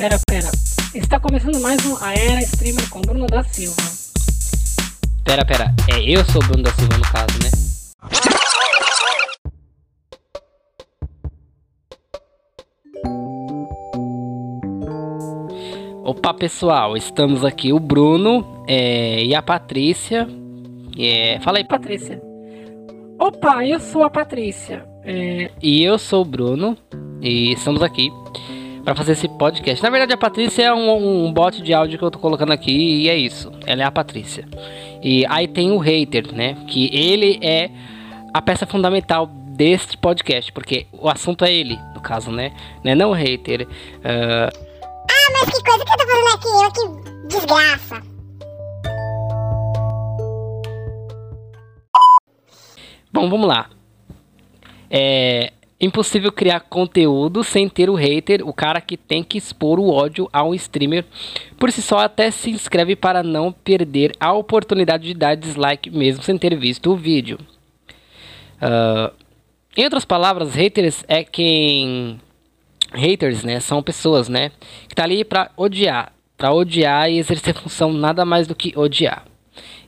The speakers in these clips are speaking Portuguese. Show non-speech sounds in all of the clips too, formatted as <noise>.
Pera, pera. Está começando mais um A Era Streamer com Bruno da Silva. Pera, pera. É eu sou o Bruno da Silva no caso, né? Opa pessoal, estamos aqui o Bruno é, e a Patrícia. É, fala aí, Patrícia. Opa, eu sou a Patrícia. É, e eu sou o Bruno e estamos aqui para fazer esse podcast. Na verdade, a Patrícia é um, um bot de áudio que eu tô colocando aqui e é isso. Ela é a Patrícia. E aí tem o hater, né? Que ele é a peça fundamental deste podcast, porque o assunto é ele, no caso, né? Não é não o hater. Uh... Ah, mas que coisa que eu tô fazendo aqui? Que desgraça. Bom, vamos lá. É, Impossível criar conteúdo sem ter o hater, o cara que tem que expor o ódio ao streamer. Por si só, até se inscreve para não perder a oportunidade de dar dislike mesmo sem ter visto o vídeo. Uh, em outras palavras, haters é quem. Haters, né? São pessoas, né? Que tá ali para odiar. Para odiar e exercer <laughs> função nada mais do que odiar.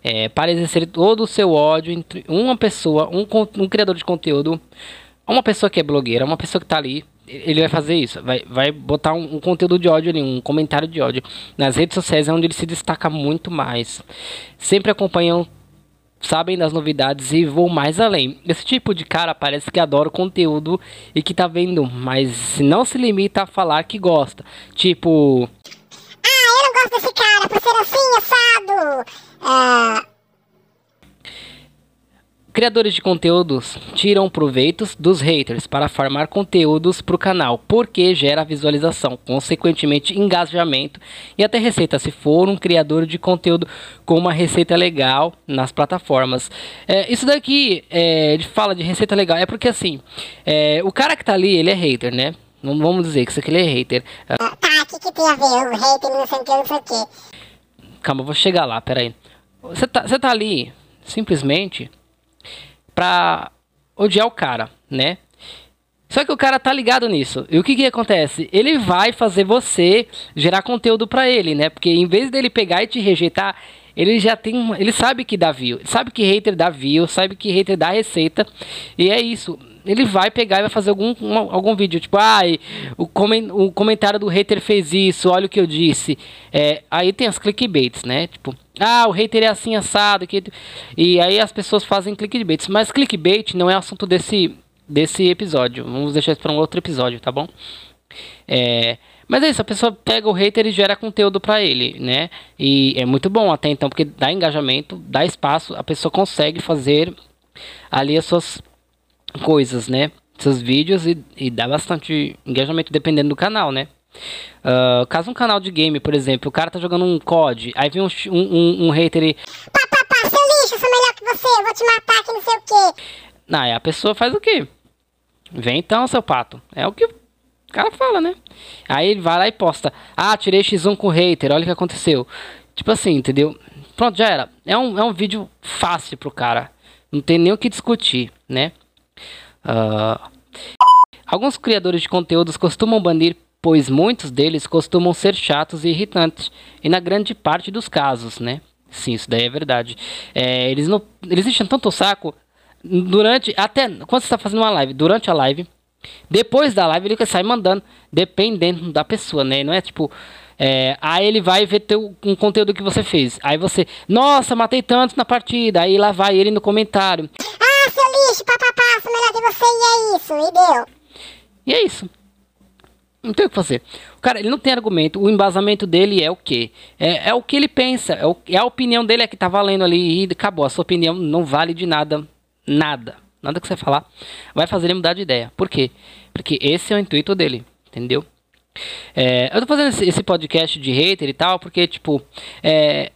É, para exercer todo o seu ódio entre uma pessoa, um, um criador de conteúdo uma pessoa que é blogueira, uma pessoa que tá ali, ele vai fazer isso, vai, vai botar um, um, conteúdo de ódio ali, um comentário de ódio. Nas redes sociais é onde ele se destaca muito mais. Sempre acompanham, sabem das novidades e vão mais além. Esse tipo de cara parece que adora o conteúdo e que tá vendo, mas não se limita a falar que gosta. Tipo. Ah, eu não gosto desse cara por ser assim, assado. Ah Criadores de conteúdos tiram proveitos dos haters para farmar conteúdos para o canal, porque gera visualização, consequentemente engajamento e até receita se for um criador de conteúdo com uma receita legal nas plataformas. É, isso daqui é, de fala de receita legal é porque assim, é, o cara que tá ali, ele é hater, né? Não vamos dizer que isso aqui ele é hater. Ah, tá, o que, que tem a ver? O hater não sei o que, não sei o que. Calma, eu vou chegar lá, peraí. Você tá, você tá ali, simplesmente pra odiar o cara, né? Só que o cara tá ligado nisso. E o que que acontece? Ele vai fazer você gerar conteúdo para ele, né? Porque em vez dele pegar e te rejeitar, ele já tem, ele sabe que dá view, sabe que hater dá view, sabe que hater dá receita. E é isso. Ele vai pegar e vai fazer algum, algum vídeo, tipo, ai, o, coment, o comentário do hater fez isso, olha o que eu disse. É, aí tem as clickbaits, né? Tipo, ah, o hater é assim assado. Que... E aí as pessoas fazem clickbait. Mas clickbait não é assunto desse, desse episódio. Vamos deixar isso para um outro episódio, tá bom? É, mas é isso, a pessoa pega o hater e gera conteúdo para ele, né? E é muito bom até então, porque dá engajamento, dá espaço, a pessoa consegue fazer ali as suas coisas, né? Seus vídeos e, e dá bastante engajamento dependendo do canal, né? Uh, caso um canal de game, por exemplo, o cara tá jogando um COD, aí vem um, um, um hater e. Pá, pá, pá, seu lixo, sou melhor que você, eu vou te matar que não sei o quê. Não, aí a pessoa faz o quê? Vem então, seu pato. É o que o cara fala, né? Aí ele vai lá e posta. Ah, tirei X1 com o hater, olha o que aconteceu. Tipo assim, entendeu? Pronto, já era. É um, é um vídeo fácil pro cara. Não tem nem o que discutir, né? Uh... Alguns criadores de conteúdos costumam banir pois muitos deles costumam ser chatos e irritantes, e na grande parte dos casos, né? Sim, isso daí é verdade. É, eles não, eles enchem tanto o saco durante, até quando você está fazendo uma live, durante a live, depois da live ele sai mandando, dependendo da pessoa, né? Não é tipo, é, aí ele vai ver teu, um conteúdo que você fez. Aí você, nossa, matei tantos na partida. Aí lá vai ele no comentário. Ah, seu lixo, papapá, sou melhor que você e é isso, e deu. E é isso. Não tem o que fazer. O cara, ele não tem argumento. O embasamento dele é o quê? É, é o que ele pensa. É, o, é a opinião dele é que tá valendo ali e acabou. A sua opinião não vale de nada. Nada. Nada que você falar vai fazer ele mudar de ideia. Por quê? Porque esse é o intuito dele. Entendeu? É, eu tô fazendo esse, esse, podcast de hater e tal, porque, tipo, é,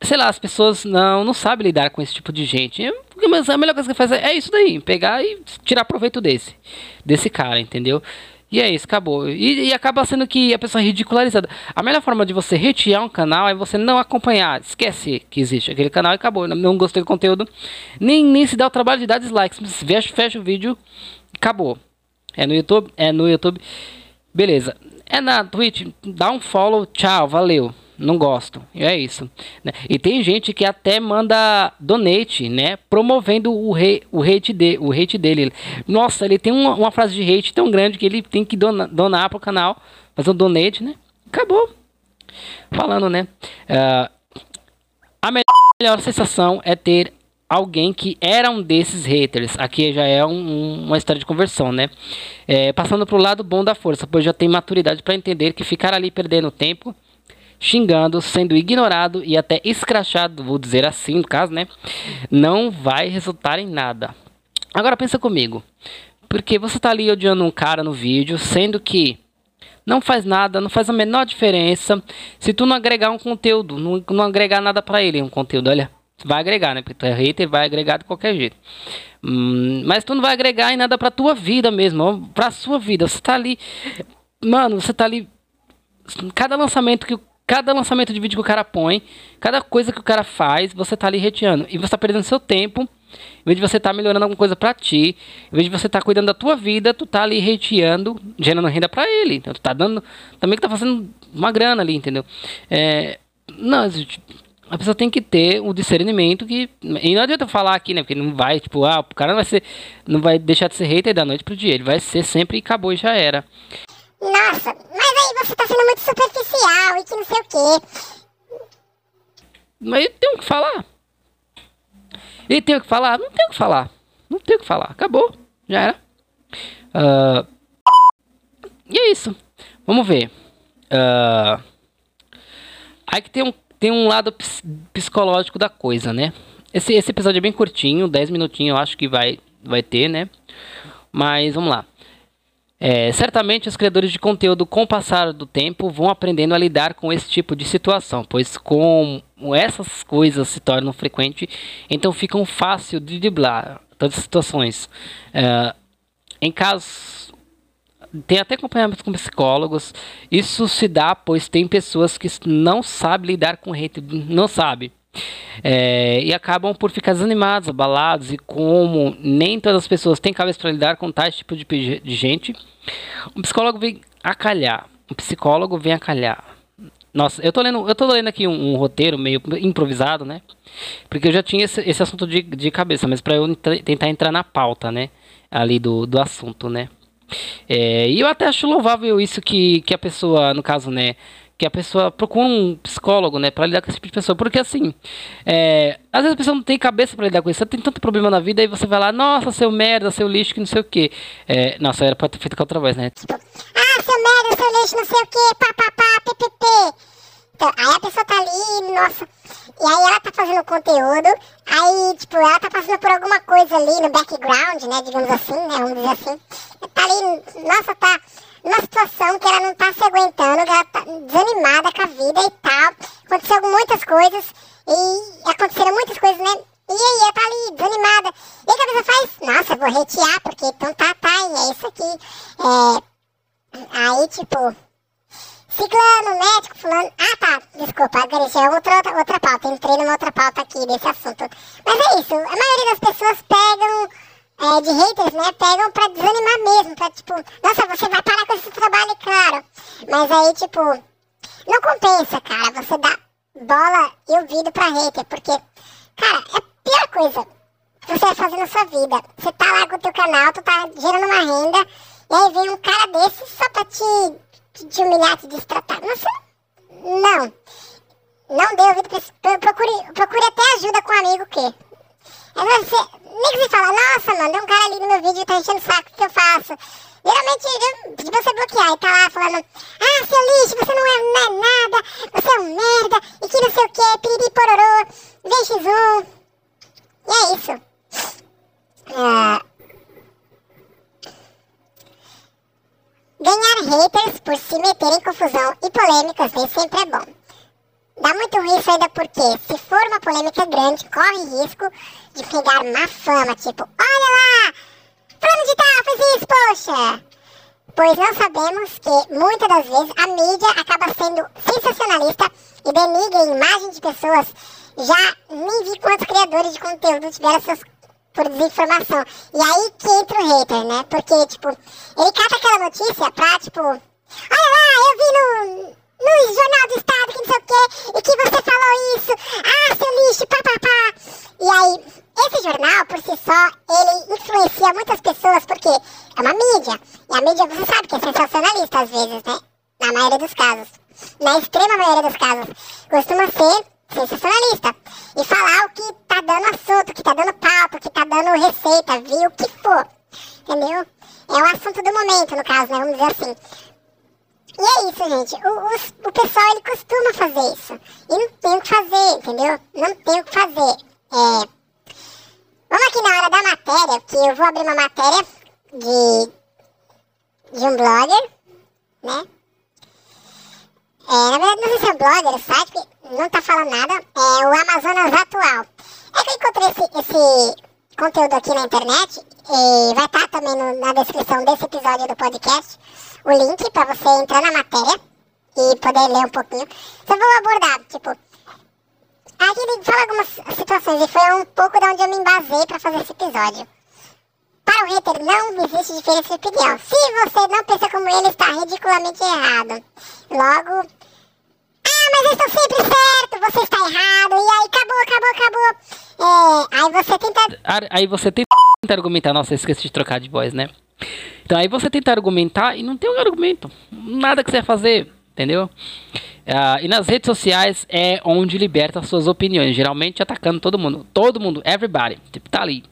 sei lá, as pessoas não, não sabem lidar com esse tipo de gente. Mas a melhor coisa que faz é, é isso daí, pegar e tirar proveito desse, desse cara, entendeu? E é isso, acabou. E, e, acaba sendo que a pessoa é ridicularizada. A melhor forma de você retirar um canal é você não acompanhar. Esquece que existe aquele canal e acabou. Não gostei do conteúdo. Nem, nem se dá o trabalho de dar dislikes. Fecha, fecha o vídeo acabou. É no YouTube? É no YouTube. Beleza. É na Twitch, dá um follow, tchau, valeu. Não gosto. E é isso. né? E tem gente que até manda donate, né? Promovendo o, re, o, hate, de, o hate dele. Nossa, ele tem uma, uma frase de hate tão grande que ele tem que dona, donar pro canal. Fazer um donate, né? Acabou. Falando, né? Ah, a melhor sensação é ter alguém que era um desses haters. Aqui já é um- um- uma história de conversão, né? É, passando pro lado bom da força, pois já tem maturidade para entender que ficar ali perdendo tempo, xingando, sendo ignorado e até escrachado, vou dizer assim no caso, né? Não vai resultar em nada. Agora pensa comigo. Porque você tá ali odiando um cara no vídeo, sendo que não faz nada, não faz a menor diferença. Se tu não agregar um conteúdo, não, não agregar nada pra ele, um conteúdo, olha, vai agregar, né? Porque tu é hater, vai agregar de qualquer jeito. Hum, mas tu não vai agregar em nada pra tua vida mesmo, pra sua vida. Você tá ali, mano, você tá ali cada lançamento que o- cada lançamento de vídeo que o cara põe, cada coisa que o cara faz, você tá ali reteando e você tá perdendo seu tempo. Em vez de você tá melhorando alguma coisa pra ti, em vez de você tá cuidando da tua vida, tu tá ali reteando, gerando renda pra ele. Então tu tá dando, também que tá fazendo uma grana ali, entendeu? É, não, gente, a pessoa tem que ter o discernimento que e não adianta falar aqui, né? Porque não vai, tipo, ah, o cara não vai ser não vai deixar de ser hater da noite pro dia, ele vai ser sempre e acabou e já era. Nossa, mas aí você tá sendo muito superficial e que não sei o quê. Mas eu tenho que falar. E tenho que falar? Não tenho que falar. Não tenho que falar. Acabou. Já era. Ah, e é isso. Vamos ver. Ah, aí que tem um, tem um lado ps- psicológico da coisa, né? Esse, esse episódio é bem curtinho, 10 minutinhos eu acho que vai, vai ter, né? Mas vamos lá. É, certamente os criadores de conteúdo, com o passar do tempo, vão aprendendo a lidar com esse tipo de situação, pois como essas coisas se tornam frequentes, então ficam fácil de driblar todas as situações. É, em casos tem até acompanhamento com psicólogos. Isso se dá pois tem pessoas que não sabem lidar com hate, não sabe. É, e acabam por ficar desanimados, abalados, e como nem todas as pessoas têm cabeça para lidar com tais tipo de, de gente, um psicólogo vem acalhar. Um psicólogo vem acalhar. Nossa, eu tô lendo, eu tô lendo aqui um, um roteiro meio improvisado, né? Porque eu já tinha esse, esse assunto de, de cabeça, mas para eu tentar entrar na pauta, né? Ali do, do assunto, né? É, e eu até acho louvável isso que, que a pessoa, no caso, né? Que a pessoa procura um psicólogo, né? Pra lidar com esse tipo de pessoa. Porque assim, é, às vezes a pessoa não tem cabeça pra lidar com isso. Você tem tanto problema na vida, aí você vai lá, nossa, seu merda, seu lixo, que não sei o que. É, nossa, era pra ter feito com outra voz, né? Ah, seu merda, seu lixo, não sei o quê, papapá, ppp. Então, aí a pessoa tá ali, nossa. E aí ela tá fazendo conteúdo, aí, tipo, ela tá passando por alguma coisa ali no background, né, digamos assim, né, vamos dizer assim. Tá ali, nossa, tá numa situação que ela não tá se aguentando, que ela tá desanimada com a vida e tal. Aconteceu muitas coisas, e aconteceram muitas coisas, né, e aí ela tá ali, desanimada. E aí a cabeça faz, nossa, vou retear, porque então tá, tá, e é isso aqui. É, Aí, tipo, ciclano, médico, fulano. Ah, tá, desculpa, é outra, outra, outra pauta. Entrei numa outra pauta aqui desse assunto. Mas é isso, a maioria das pessoas pegam, é, de haters, né? Pegam pra desanimar mesmo, pra tipo, nossa, você vai parar com esse trabalho, claro. Mas aí, tipo, não compensa, cara, você dá bola e ouvido pra hater, porque, cara, é a pior coisa que você vai fazer na sua vida. Você tá lá com o teu canal, tu tá gerando uma renda, e aí vem um cara desse só pra te, te, humilhar, te destratar. Nossa, não. Não dê ouvido pra esse... pro- Procure, procure até ajuda com um amigo que... Aí você... Nem que você fala, nossa, mano, um cara ali no meu vídeo tá enchendo o saco, o que eu faço? Geralmente, pra você bloquear e tá lá falando, ah, seu lixo, você não é, não é nada, você é um merda, e que não sei o que, piriri pororô, vem X1. E é isso. Ah, Ganhar haters por se meter em confusão e polêmicas nem sempre é bom. Dá muito risco ainda porque, se for uma polêmica grande, corre risco de pegar má fama, tipo, olha lá, fulano de tal fez isso, poxa. Pois não sabemos que, muitas das vezes, a mídia acaba sendo sensacionalista e denigra a imagem de pessoas. Já nem vi quantos criadores de conteúdo tiveram seus por desinformação. E aí que entra o hater, né? Porque, tipo, ele cata aquela notícia pra, tipo, Olha lá, eu vi no, no Jornal do Estado que não sei o quê, e que você falou isso. Ah, seu lixo, papapá. E aí, esse jornal, por si só, ele influencia muitas pessoas porque é uma mídia. E a mídia, você sabe que é sensacionalista às vezes, né? Na maioria dos casos. Na extrema maioria dos casos. Costuma ser sensacionalista. E falar o que tá dando assunto, o que tá dando pauta, o que tá dando receita, viu? O que for. Entendeu? É o assunto do momento, no caso, né? Vamos dizer assim. E é isso, gente. O, o, pessoal, ele costuma fazer isso. E não tem o que fazer, entendeu? Não tem o que fazer. É... Vamos aqui na hora da matéria, que eu vou abrir uma matéria de, de um blogger, né? É, na verdade, não sei se é um blogger, o site, porque não tá falando nada. É o Amazonas Atual. É que eu encontrei esse, esse conteúdo aqui na internet e vai estar tá também no, na descrição desse episódio do podcast o link para você entrar na matéria e poder ler um pouquinho. Só vou abordar, tipo, aqui ele fala algumas situações e foi um pouco de onde eu me embasei para fazer esse episódio. Para o hater, não existe diferença de opinião. Se você não pensa como ele, está ridiculamente errado. Logo, ah, mas eu estou sempre certo, você está errado, e aí acabou, acabou, acabou. É, aí você tenta. Aí você tenta argumentar. Nossa, eu esqueci de trocar de voz, né? Então aí você tenta argumentar e não tem um argumento. Nada que você vai fazer, entendeu? Uh, e nas redes sociais é onde liberta suas opiniões, geralmente atacando todo mundo. Todo mundo, everybody, tipo, tá ali.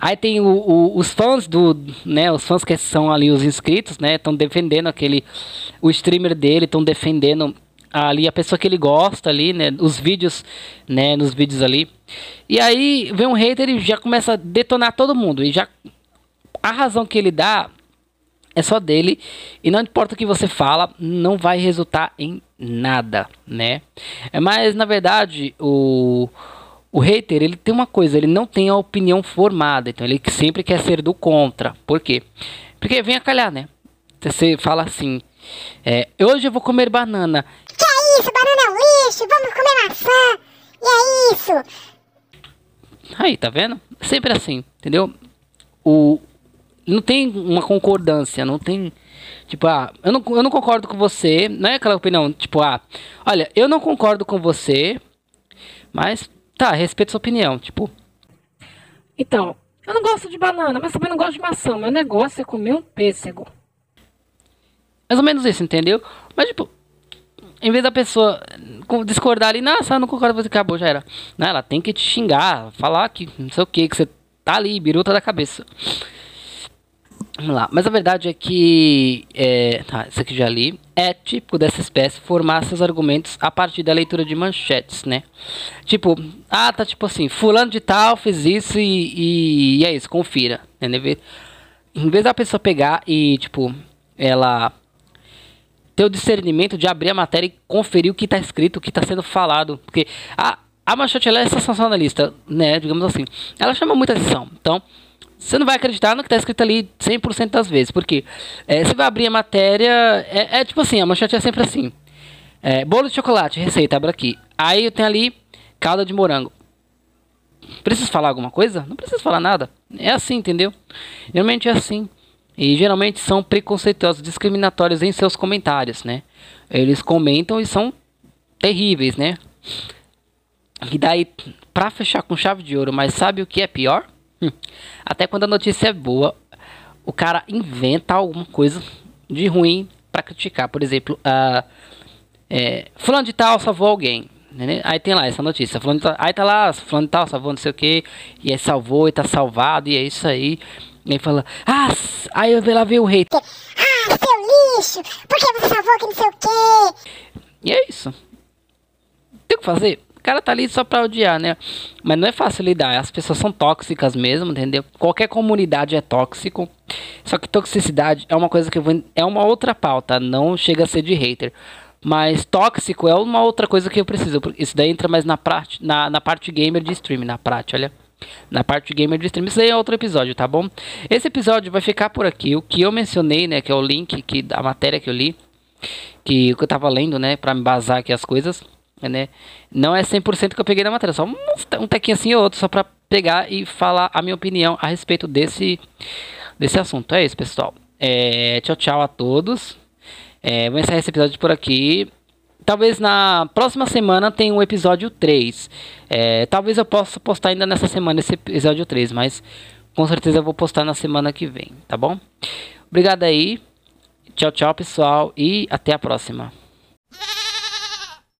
Aí tem o, o, os fãs do, né, os fãs que são ali os inscritos, né, estão defendendo aquele, o streamer dele, estão defendendo ali a pessoa que ele gosta ali, né, os vídeos, né, nos vídeos ali. E aí vem um hater e já começa a detonar todo mundo e já a razão que ele dá é só dele e não importa o que você fala, não vai resultar em nada, né? Mas na verdade, o o hater, ele tem uma coisa, ele não tem a opinião formada, então ele sempre quer ser do contra. Por quê? Porque vem a calhar, né? Você fala assim, é, hoje eu vou comer banana. Que é isso? Banana é um lixo, vamos comer maçã. E é isso. Aí, tá vendo? Sempre assim, entendeu? O, não tem uma concordância, não tem... Tipo, ah, eu não, eu não concordo com você, não é aquela opinião, tipo, ah, olha, eu não concordo com você, mas Tá, respeito sua opinião, tipo. Então, eu não gosto de banana, mas também não gosto de maçã. Meu negócio é comer um pêssego. Mais ou menos isso, entendeu? Mas, tipo, em vez da pessoa discordar ali, nossa, não concordo com você, acabou, já era. Não, ela tem que te xingar, falar que não sei o que, que você tá ali, biruta da cabeça. Vamos lá. Mas a verdade é que. É, tá, isso aqui já li. É típico dessa espécie formar seus argumentos a partir da leitura de manchetes, né? Tipo, ah, tá tipo assim, fulano de tal fez isso e, e, e é isso, confira. Entendeu? Em vez da pessoa pegar e, tipo, ela ter o discernimento de abrir a matéria e conferir o que está escrito, o que está sendo falado. Porque a, a manchete ela é sensacionalista, né? Digamos assim. Ela chama muita atenção. Então você não vai acreditar no que está escrito ali 100% das vezes. Porque é, você vai abrir a matéria, é, é, tipo assim, a manchete é sempre assim. É, bolo de chocolate, receita, abre aqui. Aí eu tenho ali calda de morango. Preciso falar alguma coisa? Não preciso falar nada. É assim, entendeu? Geralmente é assim. E geralmente são preconceituosos, discriminatórios em seus comentários, né? Eles comentam e são terríveis, né? E daí, pra fechar com chave de ouro, mas sabe o que é pior? <laughs> Até quando a notícia é boa, o cara inventa alguma coisa de ruim para criticar. Por exemplo, uh, é, fulano de tal salvou alguém. Né? Aí tem lá essa notícia. Fulano tal, aí tá lá, fulano de tal salvou não sei o que. E aí salvou e tá salvado. E é isso aí. E aí fala, ah, aí eu lá ver o rei. Ah, seu lixo, por que você salvou que não sei o que? E é isso. Tem o que fazer? O cara tá ali só pra odiar, né? Mas não é fácil lidar. As pessoas são tóxicas mesmo, entendeu? Qualquer comunidade é tóxico. Só que toxicidade é uma coisa que vou, é uma outra pauta. Não chega a ser de hater. Mas tóxico é uma outra coisa que eu preciso. Isso daí entra mais na, parte na, na parte gamer de streaming, na prática, olha. Na parte gamer de streaming. Isso aí é outro episódio, tá bom? Esse episódio vai ficar por aqui. O que eu mencionei, né? Que é o link que, da matéria que eu li. Que, que eu tava lendo, né? Pra me basar aqui as coisas né? Não é 100% que eu peguei da matéria, só um, um tequinho assim ou outro, só para pegar e falar a minha opinião a respeito desse, desse assunto. É isso, pessoal. É, tchau, tchau a todos. É, vou encerrar esse episódio por aqui. Talvez na próxima semana tenha um episódio 3. É, talvez eu possa postar ainda nessa semana esse episódio 3, mas com certeza eu vou postar na semana que vem, tá bom? Obrigado aí. Tchau, tchau, pessoal, e até a próxima.